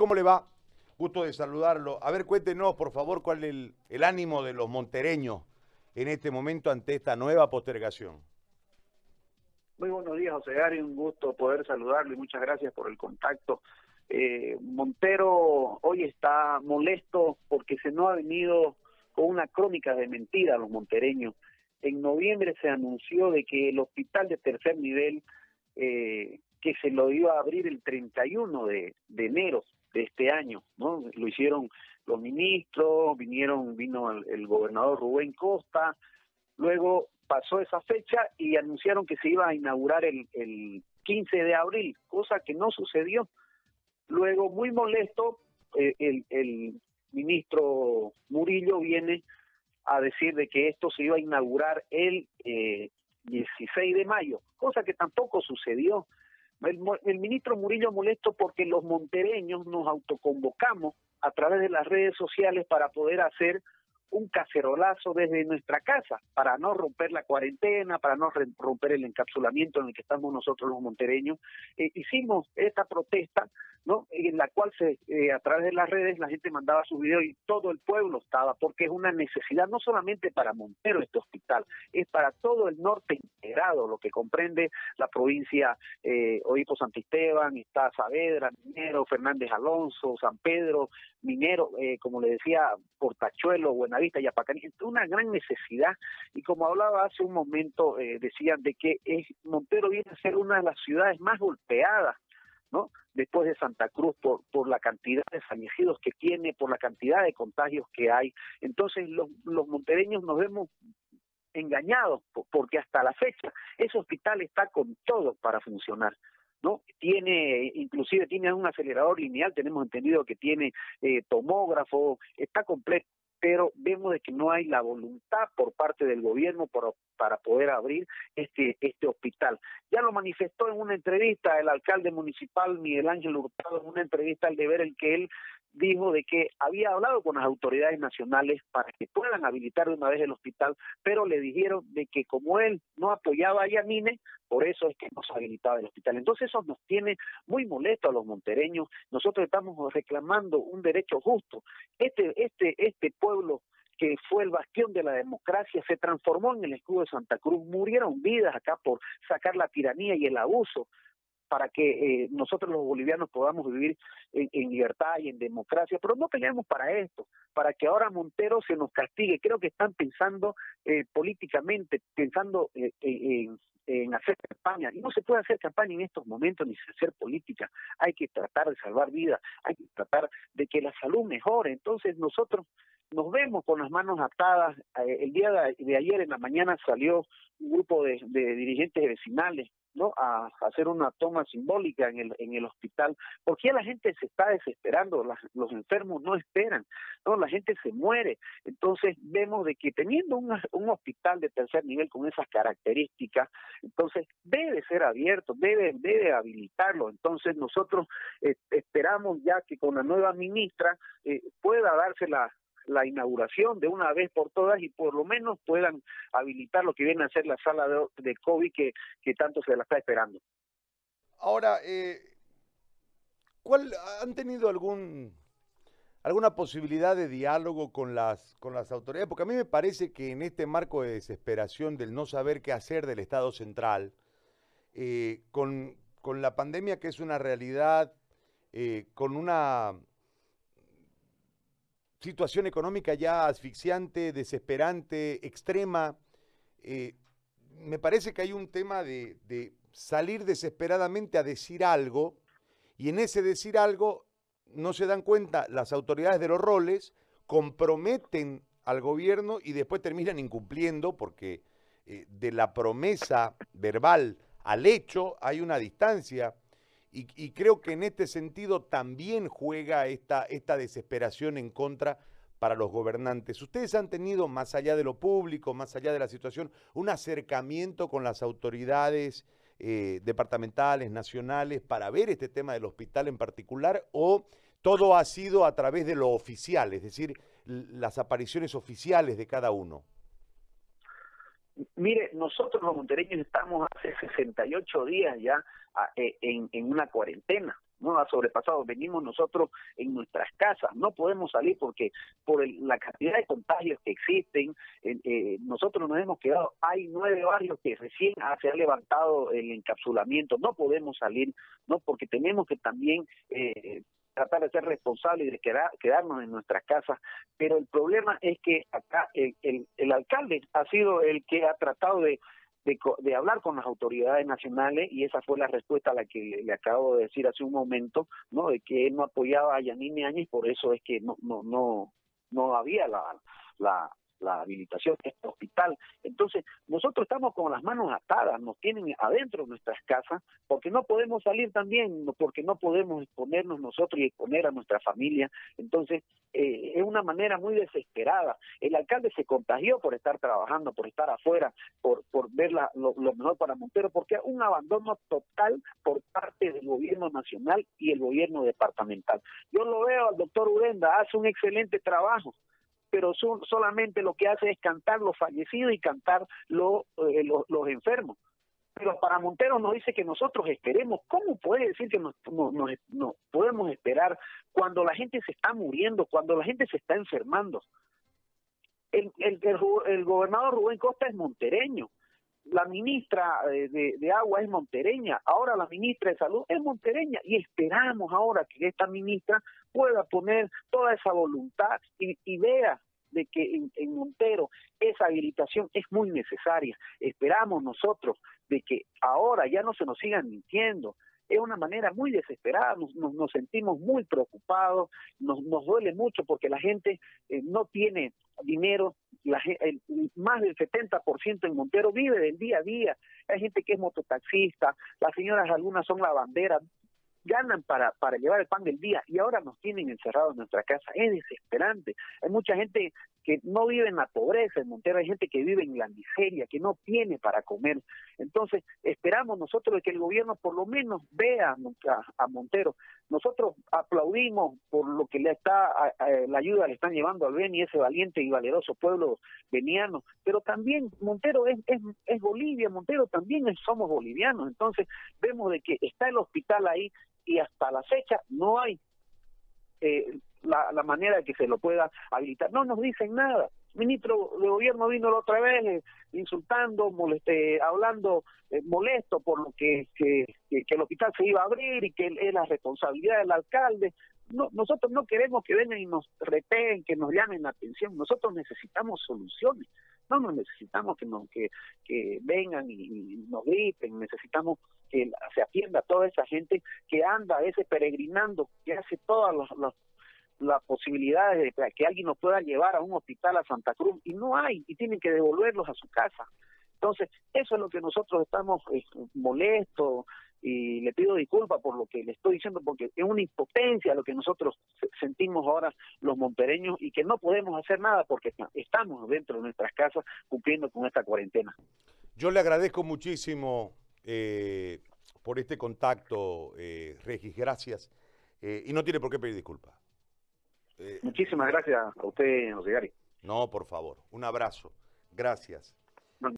¿cómo le va? Gusto de saludarlo. A ver, cuéntenos, por favor, cuál es el, ánimo de los montereños en este momento ante esta nueva postergación. Muy buenos días, José Gary. Un gusto poder saludarlo y muchas gracias por el contacto. Eh, Montero hoy está molesto porque se no ha venido con una crónica de mentira a los montereños. En noviembre se anunció de que el hospital de tercer nivel, eh, que se lo iba a abrir el 31 de, de enero de este año, ¿no? Lo hicieron los ministros, vinieron, vino el, gobernador Rubén Costa, luego pasó esa fecha y anunciaron que se iba a inaugurar el, el 15 de abril, cosa que no sucedió. Luego, muy molesto, eh, el, ministro Murillo viene a decir de que esto se iba a inaugurar el eh, 16 de mayo, cosa que tampoco sucedió. El, ministro Murillo molesto porque los montereños nos autoconvocamos a través de las redes sociales para poder hacer un cacerolazo desde nuestra casa para no romper la cuarentena, para no romper el encapsulamiento en el que estamos nosotros los montereños. Eh, hicimos esta protesta, ¿no? En la cual se eh, a través de las redes la gente mandaba sus videos y todo el pueblo estaba, porque es una necesidad no solamente para Montero este hospital, es para todo el norte lo que comprende la provincia eh, Oipo Santisteban, está Saavedra, Minero, Fernández Alonso, San Pedro, Minero, eh, como le decía, Portachuelo, Buenavista, Yapacaní, una gran necesidad. Y como hablaba hace un momento, eh, decían de que es, Montero viene a ser una de las ciudades más golpeadas ¿no? Después de Santa Cruz por, por la cantidad de fallecidos que tiene, por la cantidad de contagios que hay. Entonces los, los montereños nos vemos engañados porque hasta la fecha ese hospital está con todo para funcionar. ¿no? Tiene, inclusive tiene un acelerador lineal, tenemos entendido que tiene eh, tomógrafo, está completo, pero vemos de que no hay la voluntad por parte del gobierno por, para poder abrir este este hospital. Ya lo manifestó en una entrevista el alcalde municipal Miguel Ángel Hurtado en una entrevista al deber en que él dijo de que había hablado con las autoridades nacionales para que puedan habilitar de una vez el hospital, pero le dijeron de que como él no apoyaba a Yamine, por eso es que no se habilitaba el hospital. Entonces eso nos tiene muy molesto a los montereños. Nosotros estamos reclamando un derecho justo. Este este este pueblo que fue el bastión de la democracia, se transformó en el escudo de Santa Cruz, murieron vidas acá por sacar la tiranía y el abuso para que eh, nosotros los bolivianos podamos vivir en, libertad y en democracia, pero no peleamos para esto, para que ahora Montero se nos castigue. Creo que están pensando eh, políticamente, pensando eh, en, en hacer campaña. Y no se puede hacer campaña en estos momentos ni hacer política. Hay que tratar de salvar vidas, hay que tratar de que la salud mejore. Entonces nosotros nos vemos con las manos atadas. el día de, ayer en la mañana salió un grupo de dirigentes vecinales ¿no? A, hacer una toma simbólica en el, en el hospital. porque la gente se está desesperando? los enfermos no esperan, ¿no? La gente se muere. Entonces vemos de que teniendo un, un hospital de tercer nivel con esas características, entonces debe ser abierto, debe, debe habilitarlo. Entonces nosotros eh, esperamos ya que con la nueva ministra eh, pueda darse la, la inauguración de una vez por todas y por lo menos puedan habilitar lo que viene a ser la sala de, COVID que, que tanto se la está esperando. Ahora, eh, ¿cuál han tenido algún alguna posibilidad de diálogo con las con las autoridades? Porque a mí me parece que en este marco de desesperación del no saber qué hacer del Estado central, eh, con, con la pandemia que es una realidad, eh, con una situación económica ya asfixiante, desesperante, extrema. Eh, me parece que hay un tema de, salir desesperadamente a decir algo y en ese decir algo no se dan cuenta las autoridades de los roles, comprometen al gobierno y después terminan incumpliendo porque eh, de la promesa verbal al hecho hay una distancia y, creo que en este sentido también juega esta, esta desesperación en contra para los gobernantes. Ustedes han tenido, más allá de lo público, más allá de la situación, un acercamiento con las autoridades eh, departamentales, nacionales, para ver este tema del hospital en particular, o todo ha sido a través de lo oficial, es decir, las apariciones oficiales de cada uno. Mire, nosotros los montereños estamos hace 68 días ya ah, eh, en, en una cuarentena, no ha sobrepasado. Venimos nosotros en nuestras casas, no podemos salir porque por la cantidad de contagios que existen, eh, nosotros nos hemos quedado, hay nueve barrios que recién se ha levantado el encapsulamiento, no podemos salir, no porque tenemos que también eh, tratar de ser responsables y de quedarnos en nuestras casas, pero el problema es que acá el, el alcalde ha sido el que ha tratado de de, hablar con las autoridades nacionales y esa fue la respuesta a la que le acabo de decir hace un momento, ¿no? De que él no apoyaba a Yanine Áñez, por eso es que no no no no había la, la la habilitación de este hospital. Entonces, nosotros estamos con las manos atadas, nos tienen adentro de nuestras casas, porque no podemos salir también, porque no podemos exponernos nosotros y exponer a nuestra familia. Entonces, eh, es una manera muy desesperada. El alcalde se contagió por estar trabajando, por estar afuera, por, ver lo, lo mejor para Montero, porque un abandono total por parte del gobierno nacional y el gobierno departamental. Yo lo veo al doctor Urenda, hace un excelente trabajo pero solamente lo que hace es cantar los fallecidos y cantar eh, los enfermos. Pero para Montero nos dice que nosotros esperemos. ¿Cómo puede decir que nos, podemos esperar cuando la gente se está muriendo, cuando la gente se está enfermando? El, el, el, gobernador Rubén Costa es montereño, la ministra eh, de, agua es montereña, ahora la ministra de salud es montereña y esperamos ahora que esta ministra pueda poner toda esa voluntad y, y vea de que en, en, Montero esa habilitación es muy necesaria. Esperamos nosotros de que ahora ya no se nos sigan mintiendo. Es una manera muy desesperada, nos, nos, sentimos muy preocupados, nos, nos duele mucho porque la gente eh, no tiene dinero, la, el, más del 70% en Montero vive del día a día. Hay gente que es mototaxista, las señoras algunas son lavanderas, ganan para, para llevar el pan del día y ahora nos tienen encerrados en nuestra casa. Es desesperante. Hay mucha gente que no vive en la pobreza en Montero, hay gente que vive en la miseria, que no tiene para comer. Entonces, esperamos nosotros que el gobierno por lo menos vea a, Montero. Nosotros aplaudimos por lo que le está, la ayuda le están llevando al Beni, ese valiente y valeroso pueblo veniano, pero también Montero es, es, es Bolivia, Montero también somos bolivianos. Entonces, vemos de que está el hospital ahí y hasta la fecha no hay eh, la, la, manera de que se lo pueda habilitar. No nos dicen nada. ministro de gobierno vino la otra vez eh, insultando, moleste, hablando eh, molesto por lo que, el hospital se iba a abrir y que es la responsabilidad del alcalde. No, nosotros no queremos que vengan y nos repeen, que nos llamen la atención. Nosotros necesitamos soluciones. No nos necesitamos que, nos, vengan y, nos griten, necesitamos que se atienda a toda esa gente que anda a veces peregrinando, que hace todas las, las posibilidades de que alguien nos pueda llevar a un hospital a Santa Cruz y no hay y tienen que devolverlos a su casa. Entonces, eso es lo que nosotros estamos eh, molestos, y le pido disculpas por lo que le estoy diciendo porque es una impotencia lo que nosotros sentimos ahora los montereños y que no podemos hacer nada porque estamos dentro de nuestras casas cumpliendo con esta cuarentena. Yo le agradezco muchísimo eh, por este contacto, eh, Regis, gracias. Eh, y no tiene por qué pedir disculpas. Muchísimas gracias a usted, José Gary. No, por favor. Un abrazo. Gracias.